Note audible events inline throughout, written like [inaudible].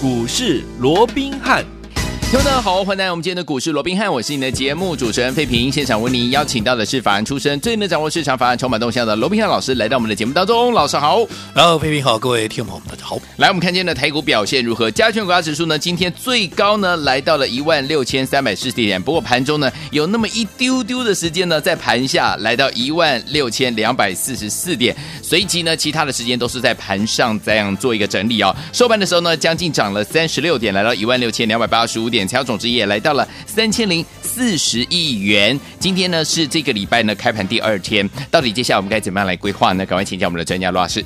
股市罗宾汉。听众大家好，欢迎来到我们今天的股市罗宾汉，我是你的节目主持人费平。现场为您邀请到的是法案出身、最能掌握市场法案筹码动向的罗宾汉老师，来到我们的节目当中。老师好，然后费平好，各位听众朋友们大家好。来，我们看今天的台股表现如何？加权股价指数呢，今天最高呢来到了一万六千三百四十点，不过盘中呢有那么一丢丢的时间呢，在盘下来到一万六千两百四十四点，随即呢其他的时间都是在盘上这样做一个整理哦。收盘的时候呢，将近涨了三十六点，来到一万六千两百八十五点，成交总值也来。来到了三千零四十亿元。今天呢是这个礼拜呢开盘第二天，到底接下来我们该怎么样来规划呢？赶快请教我们的专家罗老师。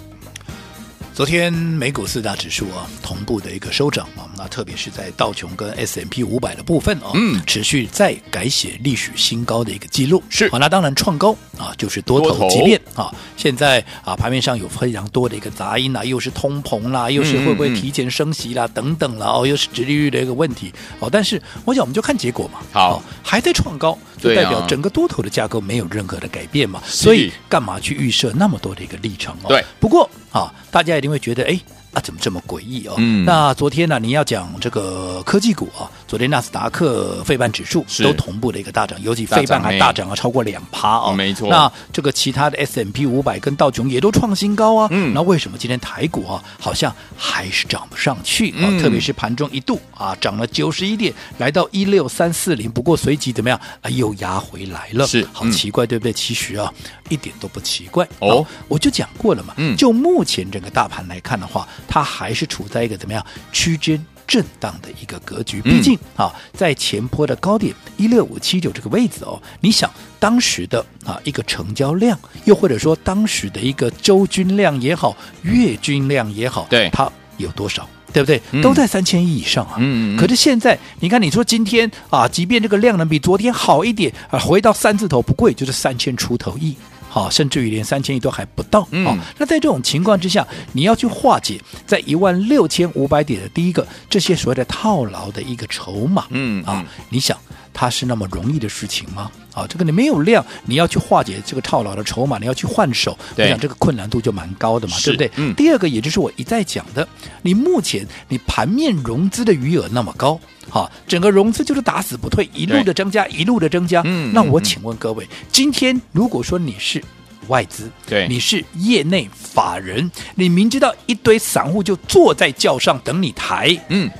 昨天美股四大指数啊同步的一个收涨啊，那特别是在道琼跟 S M P 五百的部分啊，嗯，持续再改写历史新高的一个记录。是好，那当然创高啊就是多头，即便啊现在啊盘面上有非常多的一个杂音啊，又是通膨啦，又是会不会提前升息啦、嗯、等等啦，哦，又是殖利率的一个问题哦。但是我想我们就看结果嘛，好，还在创高，就代表整个多头的架构没有任何的改变嘛，所以干嘛去预设那么多的一个历程哦？对，不过。啊，大家一定会觉得，哎。啊，怎么这么诡异哦？嗯，那昨天呢，你要讲这个科技股啊，昨天纳斯达克费半指数都同步的一个大涨，尤其费半还大涨了超过两趴哦。没错。那这个其他的 S M P 五百跟道琼也都创新高啊。嗯。那为什么今天台股啊好像还是涨不上去啊？特别是盘中一度啊涨了九十一点，来到一六三四零，不过随即怎么样啊又压回来了。是，好奇怪，对不对？其实啊一点都不奇怪哦。我就讲过了嘛。嗯。就目前整个大盘来看的话。它还是处在一个怎么样区间震荡的一个格局？毕竟啊，在前坡的高点一六五七九这个位置哦，你想当时的啊一个成交量，又或者说当时的一个周均量也好，月均量也好，对它有多少？对不对？都在三千亿以上啊。嗯。可是现在你看，你说今天啊，即便这个量能比昨天好一点啊，回到三字头不贵，就是三千出头亿。好，甚至于连三千亿都还不到。嗯，那在这种情况之下，你要去化解在一万六千五百点的第一个这些所谓的套牢的一个筹码，嗯啊，你想它是那么容易的事情吗？啊，这个你没有量，你要去化解这个套牢的筹码，你要去换手，我想这个困难度就蛮高的嘛，对不对？嗯。第二个，也就是我一再讲的，你目前你盘面融资的余额那么高，哈，整个融资就是打死不退，一路的增加，一路的增加。嗯。那我请问各位，今天如果说你是外资，对，你是业内法人，你明知道一堆散户就坐在轿上等你抬，嗯，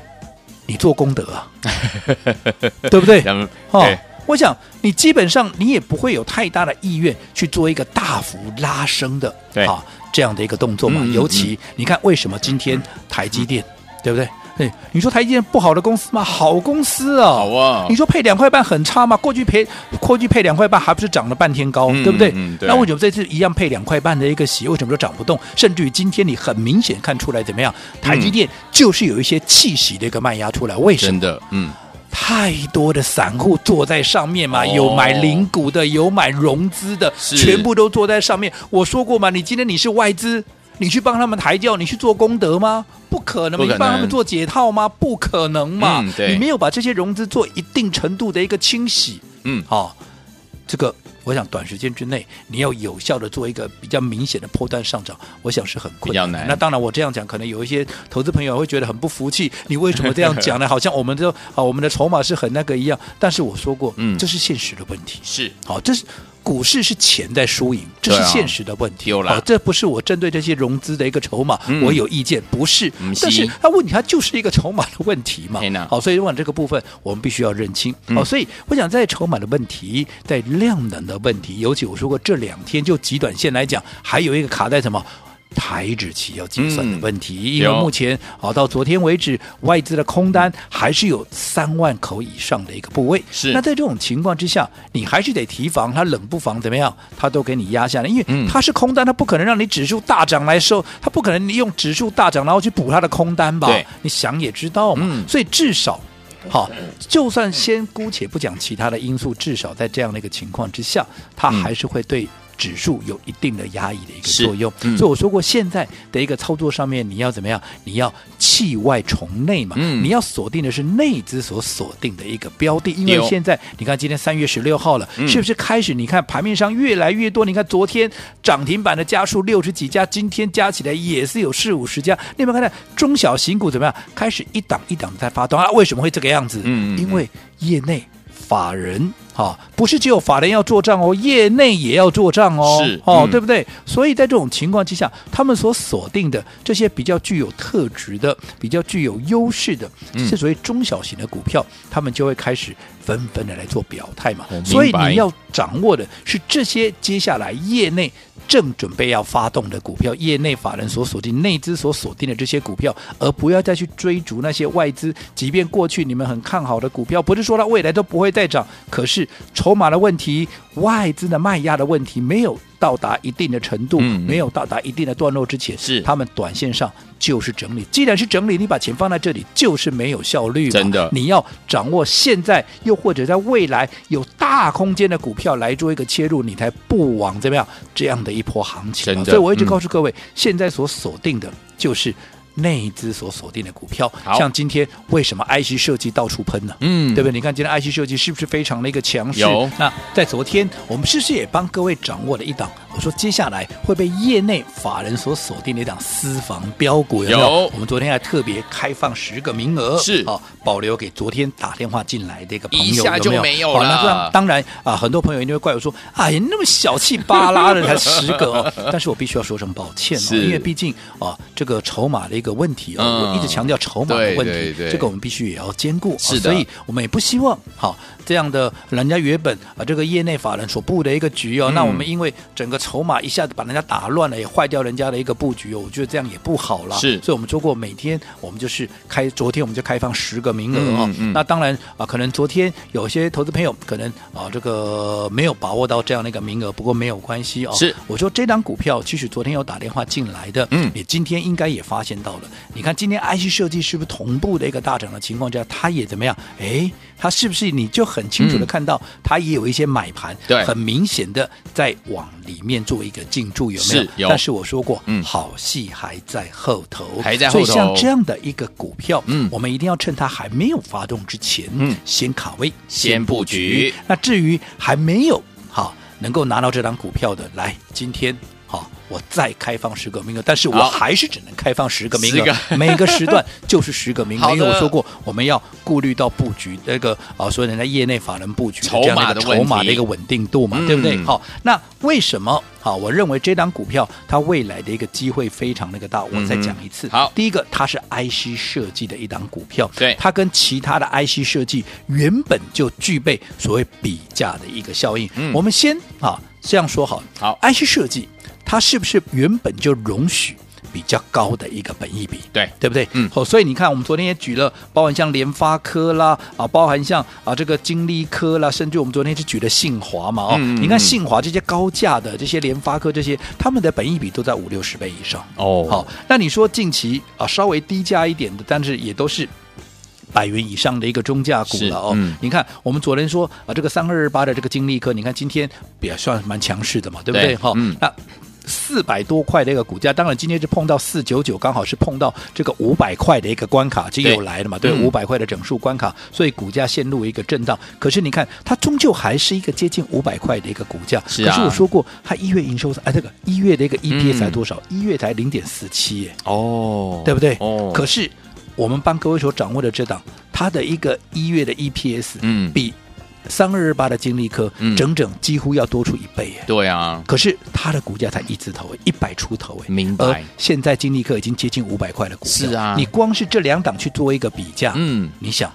你做功德啊，[laughs] 对不对？哦。我想，你基本上你也不会有太大的意愿去做一个大幅拉升的啊这样的一个动作嘛。嗯、尤其、嗯、你看，为什么今天台积电，嗯、对不对？对，你说台积电不好的公司吗？好公司啊！好啊！你说配两块半很差吗？过去配过去配两块半，还不是涨了半天高，嗯、对不对？嗯、对，那为什么这次一样配两块半的一个息，为什么都涨不动？甚至于今天你很明显看出来怎么样？台积电就是有一些气息的一个卖压出来，为什么？真的，嗯。太多的散户坐在上面嘛，有买零股的，有买融资的，全部都坐在上面。我说过嘛，你今天你是外资，你去帮他们抬轿，你去做功德吗？不可能，你帮他们做解套吗？不可能嘛，你没有把这些融资做一定程度的一个清洗，嗯，好，这个。我想短时间之内，你要有效的做一个比较明显的破段上涨，我想是很困难。难。那当然，我这样讲，可能有一些投资朋友会觉得很不服气。你为什么这样讲呢？[laughs] 好像我们的啊，我们的筹码是很那个一样。但是我说过，嗯，这是现实的问题。是，好，这是。股市是钱在输赢，这是现实的问题。有了、哦，这不是我针对这些融资的一个筹码，嗯、我有意见，不是。但是他问题，它就是一个筹码的问题嘛。好、哦，所以往这个部分，我们必须要认清。好、所以我想在筹码的问题，在量能的问题，尤其我说过这两天就极短线来讲，还有一个卡在什么？台指期要计算的问题，嗯、因为目前啊到昨天为止，外资的空单还是有三万口以上的一个部位。是，那在这种情况之下，你还是得提防，它冷不防怎么样，它都给你压下来，因为它是空单，它不可能让你指数大涨来收，它不可能你用指数大涨然后去补它的空单吧？你想也知道嘛。嗯、所以至少，好，就算先姑且不讲其他的因素，至少在这样的一个情况之下，它还是会对。指数有一定的压抑的一个作用。嗯、所以我说过，现在的一个操作上面，你要怎么样？你要弃外从内嘛，嗯、你要锁定的是内资所锁定的一个标的，因为现在你看今天三月十六号了，嗯、是不是开始？你看盘面上越来越多，你看昨天涨停板的家数六十几家，今天加起来也是有四五十家。你有没有看到中小型股怎么样？开始一档一档的在发动啊？为什么会这个样子？嗯，因为业内法人。好，不是只有法人要做账哦，业内也要做账哦，是哦，嗯、对不对？所以在这种情况之下，他们所锁定的这些比较具有特质的、比较具有优势的，嗯、是属于中小型的股票，他们就会开始纷纷的来做表态嘛。哦、所以你要掌握的是这些接下来业内正准备要发动的股票，业内法人所锁定、内资所锁定的这些股票，而不要再去追逐那些外资，即便过去你们很看好的股票，不是说它未来都不会再涨，可是。筹码的问题，外资的卖压的问题，没有到达一定的程度，嗯、没有到达一定的段落之前，是他们短线上就是整理。既然是整理，你把钱放在这里，就是没有效率。真的，你要掌握现在，又或者在未来有大空间的股票来做一个切入，你才不枉怎么样这样的一波行情。所以我一直告诉各位，嗯、现在所锁定的就是。内资所锁定的股票，像今天为什么 IC 设计到处喷呢？嗯，对不对？你看今天 IC 设计是不是非常的一个强势？有。那在昨天，我们是不是也帮各位掌握了一档？我说接下来会被业内法人所锁定的一档私房标股，有没有？有我们昨天还特别开放十个名额，是啊，保留给昨天打电话进来的一个朋友，一下就没有了。有没有好，那当然啊，很多朋友一定会怪我说，哎呀，那么小气巴拉的才十个哦。但是我必须要说声抱歉哦，因为毕竟啊，这个筹码的一个问题啊。嗯我一直强调筹码的问题，对对对，这个我们必须也要兼顾。是的，所以我们也不希望好这样的人家原本啊这个业内法人所布的一个局哦，嗯、那我们因为整个筹码一下子把人家打乱了，也坏掉人家的一个布局哦，我觉得这样也不好了。是，所以我们说过，每天我们就是开，昨天我们就开放十个名额哦。那当然啊，可能昨天有些投资朋友可能啊这个没有把握到这样的一个名额，不过没有关系哦。是，我说这张股票其实昨天有打电话进来的，嗯，你今天应该也发现到了。你看今天 IC 设计是不是同步的一个大涨的情况下，它也怎么样？哎，它是不是你就很清楚的看到，它也有一些买盘，对，很明显的在往里面做一个进驻，有没有？有。但是我说过，嗯，好戏还在后头，还在后头。所以像这样的一个股票，嗯，我们一定要趁它还没有发动之前，嗯，先卡位，先布局。那至于还没有好能够拿到这张股票的，来今天。好，我再开放十个名额，但是我还是只能开放十个名额，个 [laughs] 每个时段 [laughs] 就是十个名额，的因为我说过我们要顾虑到布局那个啊，所以人家业内法人布局的这样的筹码的一个稳定度嘛，对不对？好，那为什么好？我认为这档股票它未来的一个机会非常那个大，我再讲一次。好，第一个它是 IC 设计的一档股票，对，它跟其他的 IC 设计原本就具备所谓比价的一个效应。我们先啊这样说好，好，IC 设计。它是不是原本就容许比较高的一个本益比？对，对不对？嗯，好，所以你看，我们昨天也举了，包含像联发科啦，啊，包含像啊这个金利科啦，甚至我们昨天是举了信华嘛，哦，嗯嗯嗯，你看信华这些高价的这些联发科这些，他们的本益比都在五六十倍以上哦。好，那你说近期啊稍微低价一点的，但是也都是。百元以上的一个中价股了哦，嗯、你看我们昨天说啊，这个三二二八的这个金利科，你看今天也算蛮强势的嘛，对不对？哈，那四百多块的一个股价，当然今天是碰到四九九，刚好是碰到这个五百块的一个关卡，就又来了嘛，对，五百块的整数关卡，所以股价陷入一个震荡。可是你看，它终究还是一个接近五百块的一个股价。是啊。可是我说过，它一月营收哎，这个一月的一个 EPS 才多少？一、嗯、月才零点四七耶。哦，对不对？哦。可是。我们帮各位所掌握的这档，它的一个一月的 EPS，嗯，比三二二八的金利科，嗯，整整几乎要多出一倍，对啊。可是它的股价才一字头，一百出头，哎，明白。而现在金利科已经接近五百块的股价，是啊。你光是这两档去做一个比价，嗯，你想。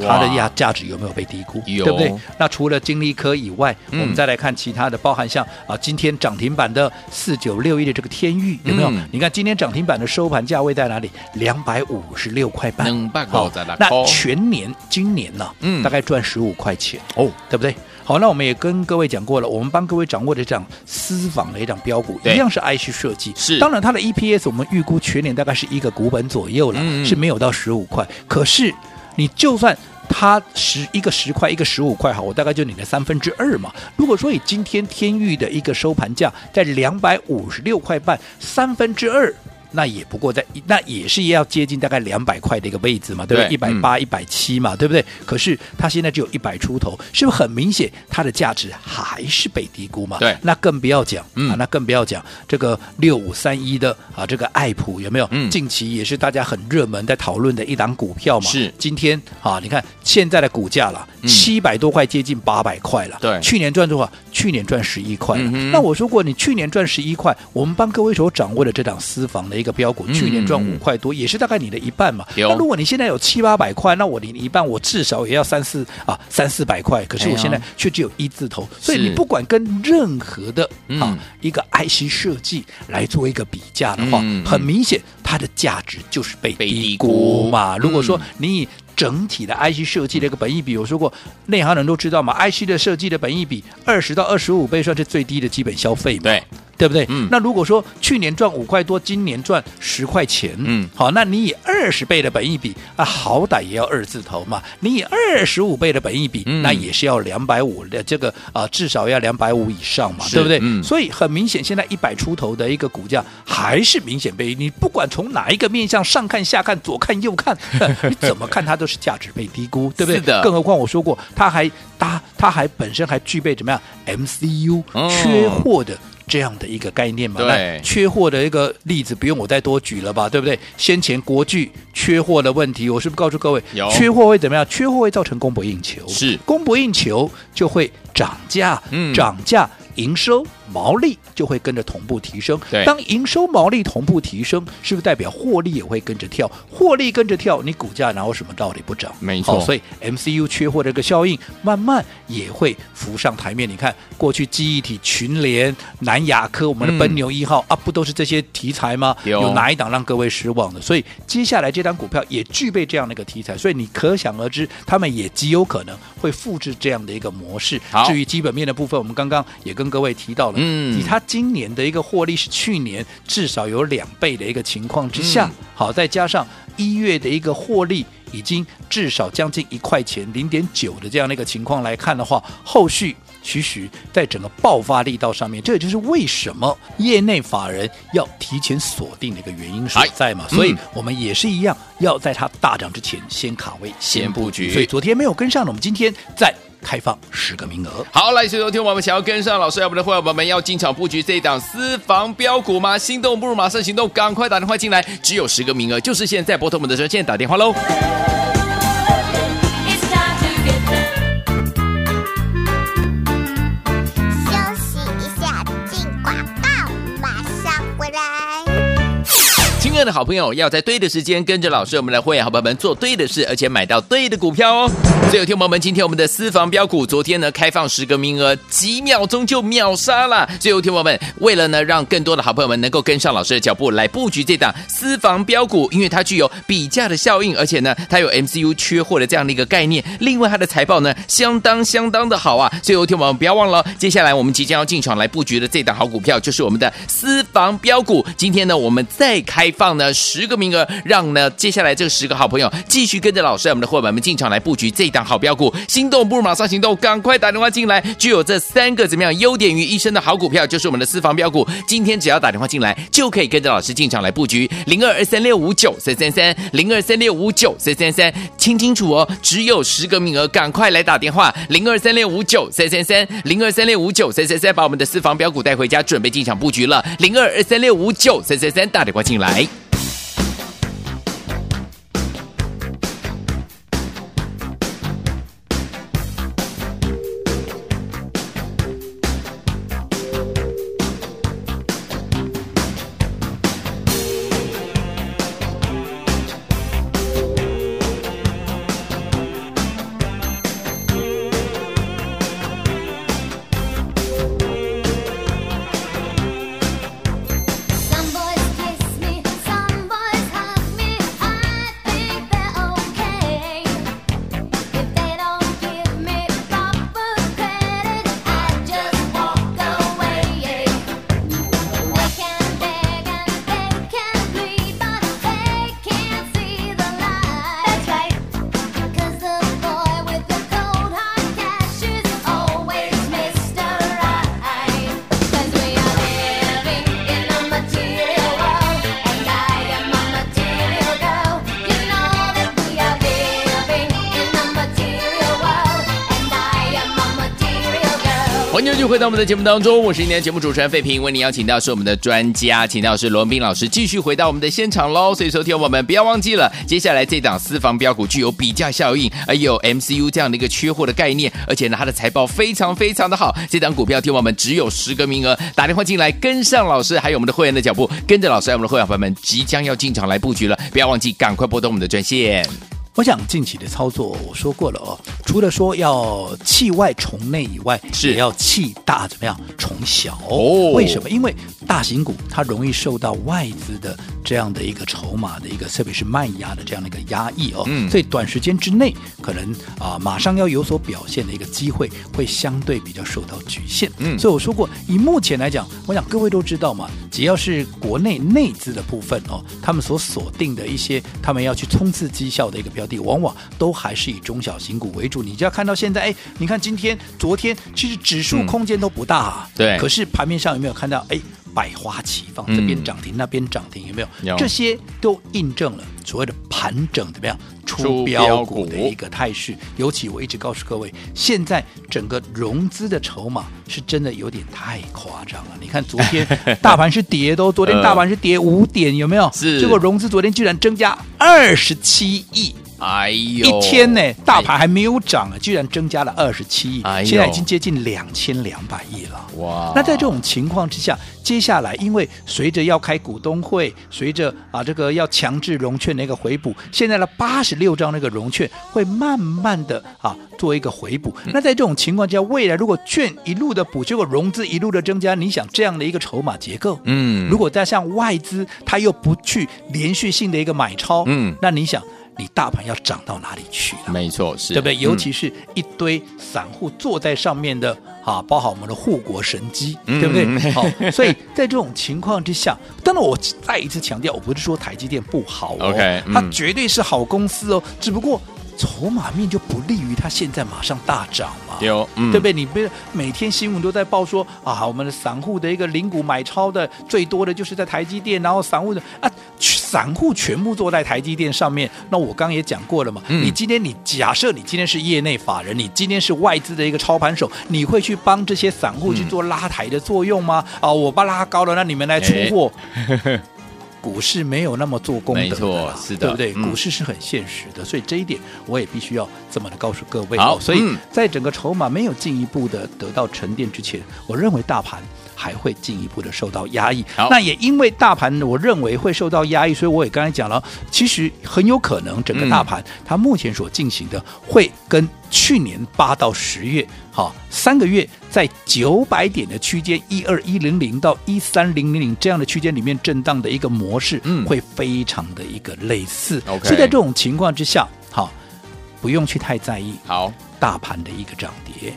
它的价价值有没有被低估？有，对不对？那除了金利科以外，嗯、我们再来看其他的，包含像啊，今天涨停板的四九六一的这个天域有没有？嗯、你看今天涨停板的收盘价位在哪里？两百五十六块半。好，那全年今年呢、啊？嗯，大概赚十五块钱哦，对不对？好，那我们也跟各位讲过了，我们帮各位掌握的这样私房的一张标股，一样是 IC 设计。是，当然它的 EPS 我们预估全年大概是一个股本左右了，嗯嗯是没有到十五块。可是你就算它十一个十块，一个十五块，哈，我大概就你的三分之二嘛。如果说以今天天域的一个收盘价在两百五十六块半，三分之二。那也不过在，那也是要接近大概两百块的一个位置嘛，对不对？一百八、一百七嘛，对不对？可是它现在只有一百出头，是不是很明显它的价值还是被低估嘛？对，那更不要讲、嗯、啊，那更不要讲这个六五三一的啊，这个爱普有没有？嗯，近期也是大家很热门在讨论的一档股票嘛。是，今天啊，你看现在的股价了，七百多块，接近八百块了。对，去年赚多少？去年赚十一块那我说过，你去年赚十一块，我们帮各位所掌握的这档私房的一个标股，去年。赚五块多，也是大概你的一半嘛。那如果你现在有七八百块，那我你一半，我至少也要三四啊三四百块。可是我现在却只有一字头，所以你不管跟任何的啊一个 IC 设计来做一个比价的话，很明显它的价值就是被低估嘛。如果说你以整体的 IC 设计的一个本益比，我说过内行人都知道嘛，IC 的设计的本益比二十到二十五倍算是最低的基本消费嘛。对。对不对？嗯，那如果说去年赚五块多，今年赚十块钱，嗯，好，那你以二十倍的本益比啊，好歹也要二字头嘛。你以二十五倍的本益比，嗯、那也是要两百五的这个啊、呃，至少要两百五以上嘛，对不对？嗯，所以很明显，现在一百出头的一个股价还是明显被你不管从哪一个面向上看下看左看右看，[laughs] 你怎么看它都是价值被低估，对不对？是的。更何况我说过，它还它它还本身还具备怎么样 MCU 缺货的。哦这样的一个概念嘛，对，缺货的一个例子不用我再多举了吧，对不对？先前国巨缺货的问题，我是不是告诉各位，有缺货会怎么样？缺货会造成供不应求，是供不应求就会涨价，嗯，涨价。营收毛利就会跟着同步提升。对，当营收毛利同步提升，是不是代表获利也会跟着跳？获利跟着跳，你股价哪有什么道理不涨？没错。所以 MCU 缺货这个效应慢慢也会浮上台面。你看，过去记忆体群联、南亚科、我们的奔牛一号、嗯、啊，不都是这些题材吗？有，有哪一档让各位失望的？所以接下来这档股票也具备这样的一个题材，所以你可想而知，他们也极有可能会复制这样的一个模式。至于基本面的部分，我们刚刚也跟各位提到了。嗯，以它今年的一个获利是去年至少有两倍的一个情况之下，嗯、好，再加上一月的一个获利已经至少将近一块钱零点九的这样的一个情况来看的话，后续其实在整个爆发力道上面，这也就是为什么业内法人要提前锁定的一个原因所在嘛。所以我们也是一样，要在它大涨之前先卡位、先布局。所以昨天没有跟上的，我们今天在。开放十个名额。好，来，所有听我们想要跟上老师，要不的会员朋友们要进场布局这一档私房标股吗？心动不如马上行动，赶快打电话进来，只有十个名额，就是现在拨通我们的热线打电话喽。的好朋友，要在对的时间跟着老师，我们的会员好朋友们做对的事，而且买到对的股票哦。所以，有听友们，今天我们的私房标股，昨天呢开放十个名额，几秒钟就秒杀了。所以，有听友们，为了呢让更多的好朋友们能够跟上老师的脚步来布局这档私房标股，因为它具有比价的效应，而且呢它有 MCU 缺货的这样的一个概念。另外，它的财报呢相当相当的好啊。所以，有听友们不要忘了，接下来我们即将要进场来布局的这档好股票，就是我们的私房标股。今天呢，我们再开放。呢十个名额，让呢接下来这十个好朋友继续跟着老师，我们的伙伴们进场来布局这档好标股。心动不如马上行动，赶快打电话进来。具有这三个怎么样优点于一身的好股票，就是我们的私房标股。今天只要打电话进来，就可以跟着老师进场来布局。零二二三六五九三三三，零二三六五九三三三，听清楚哦，只有十个名额，赶快来打电话。零二三六五九三三三，零二三六五九三三三，把我们的私房标股带回家，准备进场布局了。零二二三六五九三三三，打电话进来。回到我们的节目当中，我是今天节目主持人费平，为您邀请到是我们的专家，请到是罗文斌老师，继续回到我们的现场喽。所以说，听我们不要忘记了，接下来这档私房标股具有比价效应，还有 MCU 这样的一个缺货的概念，而且呢，它的财报非常非常的好。这档股票，听我们只有十个名额，打电话进来跟上老师，还有我们的会员的脚步，跟着老师，还有我们的会员朋友们即将要进场来布局了，不要忘记赶快拨通我们的专线。我想近期的操作，我说过了哦，除了说要弃外从内以外，是也要弃大怎么样从小哦？为什么？因为大型股它容易受到外资的这样的一个筹码的一个，特别是卖压的这样的一个压抑哦，嗯，所以短时间之内可能啊马上要有所表现的一个机会会相对比较受到局限。嗯，所以我说过，以目前来讲，我想各位都知道嘛，只要是国内内资的部分哦，他们所锁定的一些他们要去冲刺绩效的一个标的。往往都还是以中小型股为主，你就要看到现在，哎，你看今天、昨天，其实指数空间都不大，啊嗯，对。可是盘面上有没有看到，哎，百花齐放，这边涨停，嗯、那边涨停，有没有？有。这些都印证了所谓的盘整怎么样出标股的一个态势。尤其我一直告诉各位，现在整个融资的筹码是真的有点太夸张了。你看昨天大盘是跌的，昨天大盘是跌五点，有没有？[laughs] 是。结果融资昨天居然增加二十七亿。哎呦，一天呢，大盘还没有涨啊，居然增加了二十七亿，现在已经接近两千两百亿了。哇！那在这种情况之下，接下来因为随着要开股东会，随着啊这个要强制融券的一个回补，现在的八十六张那个融券会慢慢的啊做一个回补。那在这种情况之下，未来如果券一路的补，结果融资一路的增加，你想这样的一个筹码结构，嗯，如果再像外资他又不去连续性的一个买超，嗯，那你想？你大盘要涨到哪里去了？没错，是，对不对？尤其是一堆散户坐在上面的，哈、啊，包含我们的护国神机，嗯、对不对？好，[laughs] 所以在这种情况之下，当然我再一次强调，我不是说台积电不好哦，okay, 它绝对是好公司哦，只不过。筹码面就不利于它现在马上大涨嘛？有，嗯、对不对？你别每天新闻都在报说啊，我们的散户的一个零股买超的最多的就是在台积电，然后散户的啊，散户全部坐在台积电上面。那我刚刚也讲过了嘛，嗯、你今天你假设你今天是业内法人，你今天是外资的一个操盘手，你会去帮这些散户去做拉抬的作用吗？嗯、啊，我把拉高了，那你们来出货。股市没有那么做功没错，是的，对不对？嗯、股市是很现实的，所以这一点我也必须要这么的告诉各位。好，所以在整个筹码没有进一步的得到沉淀之前，我认为大盘还会进一步的受到压抑。那也因为大盘我认为会受到压抑，所以我也刚才讲了，其实很有可能整个大盘它目前所进行的会跟去年八到十月。好，三个月在九百点的区间，一二一零零到一三零零零这样的区间里面震荡的一个模式，嗯，会非常的一个类似。OK，所以在这种情况之下，好，不用去太在意。好，大盘的一个涨跌，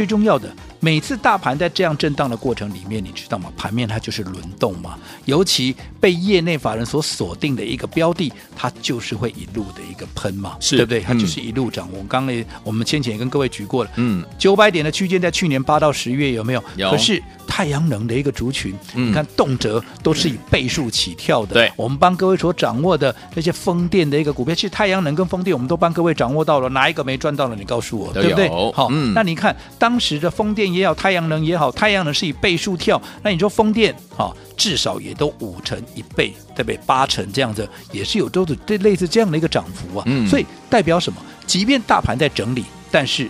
最重要的。每次大盘在这样震荡的过程里面，你知道吗？盘面它就是轮动嘛。尤其被业内法人所锁定的一个标的，它就是会一路的一个喷嘛，是对不对？它就是一路涨。嗯、我刚才我们先前也跟各位举过了，嗯，九百点的区间在去年八到十月有没有？有。可是太阳能的一个族群，嗯、你看动辄都是以倍数起跳的。对、嗯，我们帮各位所掌握的那些风电的一个股票，其实太阳能跟风电，我们都帮各位掌握到了，哪一个没赚到了？你告诉我，对不对？好，嗯、那你看当时的风电。也好，太阳能也好，太阳能是以倍数跳，那你说风电啊，至少也都五成一倍，对不对？八成这样子，也是有都是这类似这样的一个涨幅啊。嗯，所以代表什么？即便大盘在整理，但是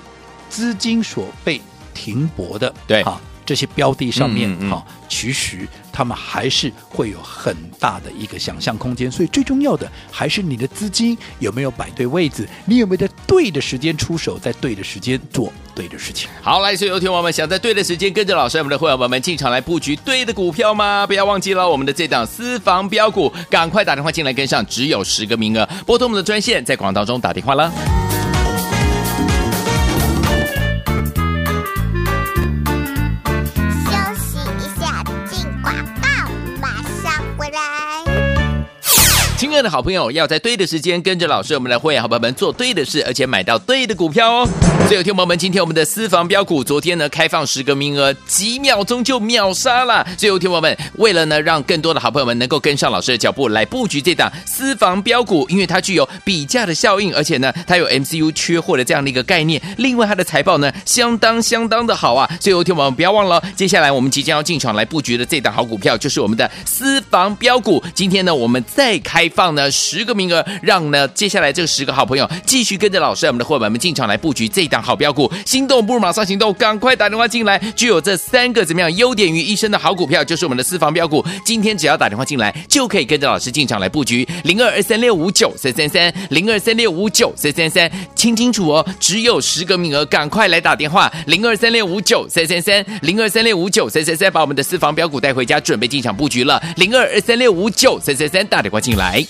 资金所被停泊的，对啊。这些标的上面，哈、其实他们还是会有很大的一个想象空间。所以最重要的还是你的资金有没有摆对位置，你有没有在对的时间出手，在对的时间做对的事情。好，来，所有听友们想在对的时间跟着老师，我们的会员朋友们进场来布局对的股票吗？不要忘记了我们的这档私房标股，赶快打电话进来跟上，只有十个名额，拨通我们的专线，在广告当中打电话了。19亲爱的好朋友，要在对的时间跟着老师，我们的会员好朋友们做对的事，而且买到对的股票哦。所以，有听友们，今天我们的私房标股，昨天呢开放十个名额，几秒钟就秒杀了。所以，有听友们，为了呢让更多的好朋友们能够跟上老师的脚步来布局这档私房标股，因为它具有比价的效应，而且呢它有 MCU 缺货的这样的一个概念。另外，它的财报呢相当相当的好啊。所以，有听友们不要忘了，接下来我们即将要进场来布局的这档好股票，就是我们的私房标股。今天呢，我们再开放放呢十个名额，让呢接下来这十个好朋友继续跟着老师，我们的伙伴们进场来布局这档好标股。心动不如马上行动，赶快打电话进来。具有这三个怎么样优点于一身的好股票，就是我们的私房标股。今天只要打电话进来，就可以跟着老师进场来布局。零二二三六五九三三三，零二三六五九三三三，听清楚哦，只有十个名额，赶快来打电话。零二三六五九三三三，零二三六五九三三三，把我们的私房标股带回家，准备进场布局了。零二二三六五九三三三，打电话进来。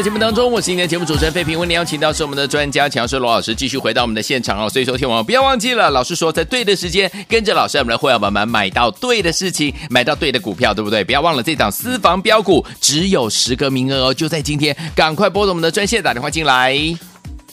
在节目当中，我是今天的节目主持人费平。为您邀请到是我们的专家强生罗老师，继续回到我们的现场哦。所以说，听完不要忘记了，老师说在对的时间跟着老师，我们的会员们买到对的事情，买到对的股票，对不对？不要忘了这档私房标股只有十个名额哦，就在今天，赶快拨通我们的专线打电话进来。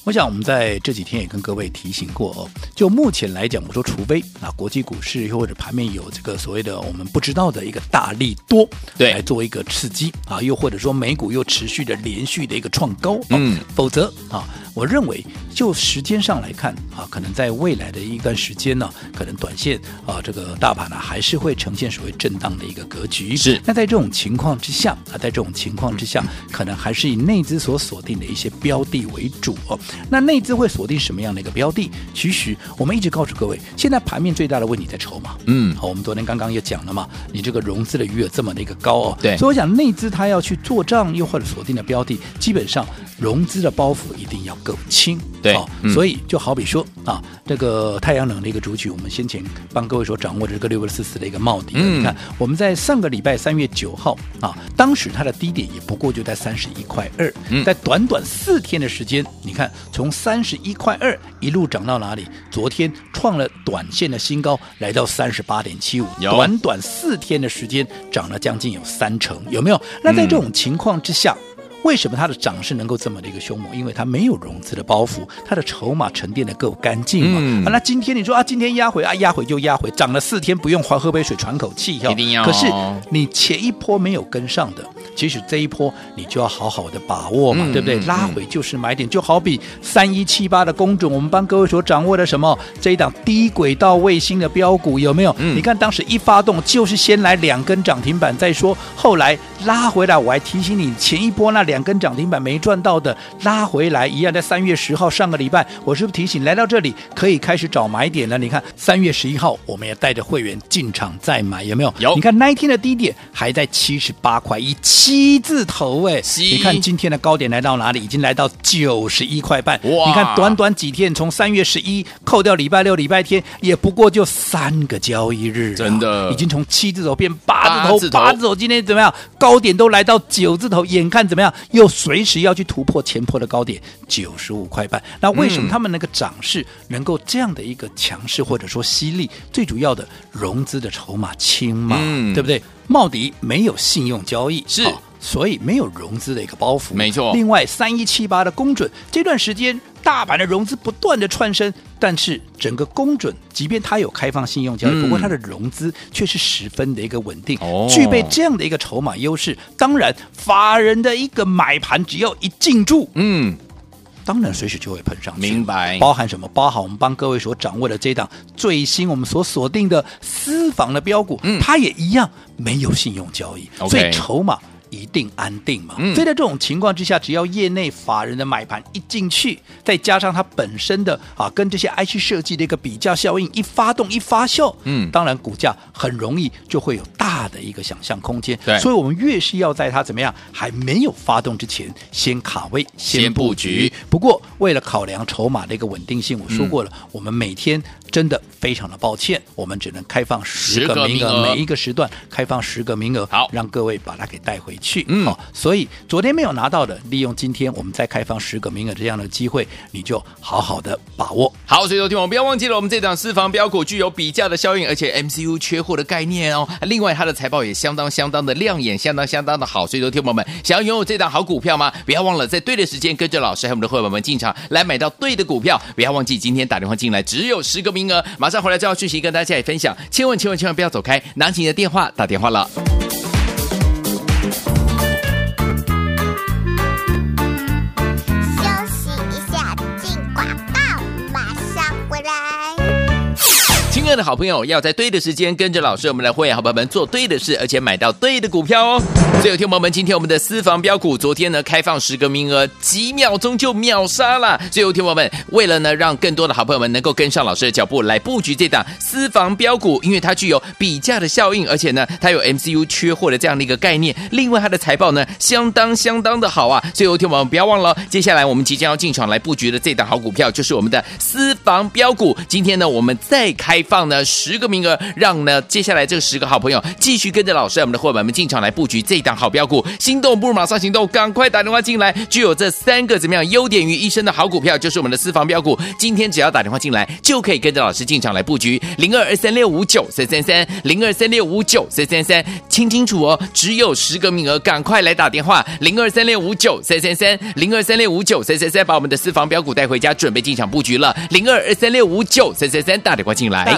我想我们在这几天也跟各位提醒过哦，就目前来讲，我说除非啊国际股市又或者盘面有这个所谓的我们不知道的一个大利多，对，来做一个刺激啊，又或者说美股又持续的连续的一个创高，嗯，否则啊。我认为，就时间上来看啊，可能在未来的一段时间呢，可能短线啊，这个大盘呢还是会呈现所谓震荡的一个格局。是。那在这种情况之下啊，在这种情况之下，可能还是以内资所锁定的一些标的为主哦。那内资会锁定什么样的一个标的？其实我们一直告诉各位，现在盘面最大的问题在筹码。嗯，好，我们昨天刚刚也讲了嘛，你这个融资的余额这么的一个高哦。对。所以我想内资它要去做账，又或者锁定的标的，基本上融资的包袱一定要。够轻，对，哦嗯、所以就好比说啊，这个太阳能的一个主曲，我们先前帮各位所掌握的这个六二四四的一个帽底，嗯、你看我们在上个礼拜三月九号啊，当时它的低点也不过就在三十一块二，在短短四天的时间，你看从三十一块二一路涨到哪里？昨天创了短线的新高，来到三十八点七五，短短四天的时间涨了将近有三成，有没有？那在这种情况之下。嗯为什么它的涨势能够这么的一个凶猛？因为它没有融资的包袱，它的筹码沉淀的够干净嘛。嗯、啊，那今天你说啊，今天压回啊，压回就压回，涨了四天不用还喝杯水喘口气，一定要。可是你前一波没有跟上的，其实这一波你就要好好的把握嘛，嗯、对不对？拉回就是买点，就好比三一七八的公准，我们帮各位所掌握的什么这一档低轨道卫星的标股有没有？嗯、你看当时一发动就是先来两根涨停板，再说后来拉回来，我还提醒你前一波那两。根涨停板没赚到的拉回来一样，在三月十号上个礼拜，我是不是提醒来到这里可以开始找买点了？你看三月十一号，我们也带着会员进场再买，有没有？有。你看那一天的低点还在七十八块一，七字头哎。是你看今天的高点来到哪里？已经来到九十一块半。哇！你看短短几天，从三月十一扣掉礼拜六、礼拜天，也不过就三个交易日，真的已经从七字头变八字头，八字头，八字头今天怎么样？高点都来到九字头，眼看怎么样？又随时要去突破前坡的高点九十五块半，那为什么他们那个涨势能够这样的一个强势或者说犀利？最主要的融资的筹码轻嘛，嗯、对不对？茂迪没有信用交易是、哦，所以没有融资的一个包袱，没错。另外三一七八的公准这段时间。大盘的融资不断的窜升，但是整个公准，即便它有开放信用交易，嗯、不过它的融资却是十分的一个稳定，哦、具备这样的一个筹码优势。当然，法人的一个买盘只要一进驻，嗯，当然随时就会喷上去。明白？包含什么？包含我们帮各位所掌握的这档最新我们所锁定的私房的标股，嗯、它也一样没有信用交易，嗯、所以筹码。一定安定嘛？嗯、所以在这种情况之下，只要业内法人的买盘一进去，再加上它本身的啊，跟这些 IC 设计的一个比较效应一发动一发酵，嗯，当然股价很容易就会有大的一个想象空间。对，所以我们越是要在它怎么样还没有发动之前，先卡位，先布局。不过为了考量筹码的一个稳定性，我说过了，嗯、我们每天真的非常的抱歉，我们只能开放十个名额，名额。每一个时段开放十个名额，好，让各位把它给带回去。嗯，好，所以昨天没有拿到的，利用今天我们再开放十个名额这样的机会，你就好好的把握。好，所以昨天我们不要忘记了，我们这档私房标股具有比价的效应，而且 MCU 缺货的概念哦。另外，它的财报也相当相当的亮眼，相当相当的好。所以，昨天我们想要拥有这档好股票吗？不要忘了在对的时间跟着老师和我们的会员们进场来买到对的股票。不要忘记今天打电话进来只有十个名额，马上回来就要讯息跟大家来分享。千万千万千万不要走开，拿起你的电话打电话了。亲爱的好朋友，要在对的时间跟着老师，我们来会员好朋友们做对的事，而且买到对的股票哦。所以，有听友们，今天我们的私房标股，昨天呢开放十个名额，几秒钟就秒杀了。所以，有听友们，为了呢让更多的好朋友们能够跟上老师的脚步来布局这档私房标股，因为它具有比价的效应，而且呢它有 MCU 缺货的这样的一个概念，另外它的财报呢相当相当的好啊。所以，有听友们不要忘了，接下来我们即将要进场来布局的这档好股票，就是我们的私房标股。今天呢，我们再开放。呢十个名额，让呢接下来这十个好朋友继续跟着老师，我们的伙伴们进场来布局这一档好标股。心动不如马上行动，赶快打电话进来。具有这三个怎么样优点于一身的好股票，就是我们的私房标股。今天只要打电话进来，就可以跟着老师进场来布局。零二二三六五九三三三，零二三六五九三三三，听清楚哦，只有十个名额，赶快来打电话。零二三六五九三三三，零二三六五九三三三，把我们的私房标股带回家，准备进场布局了。零二二三六五九三三三，打电话进来。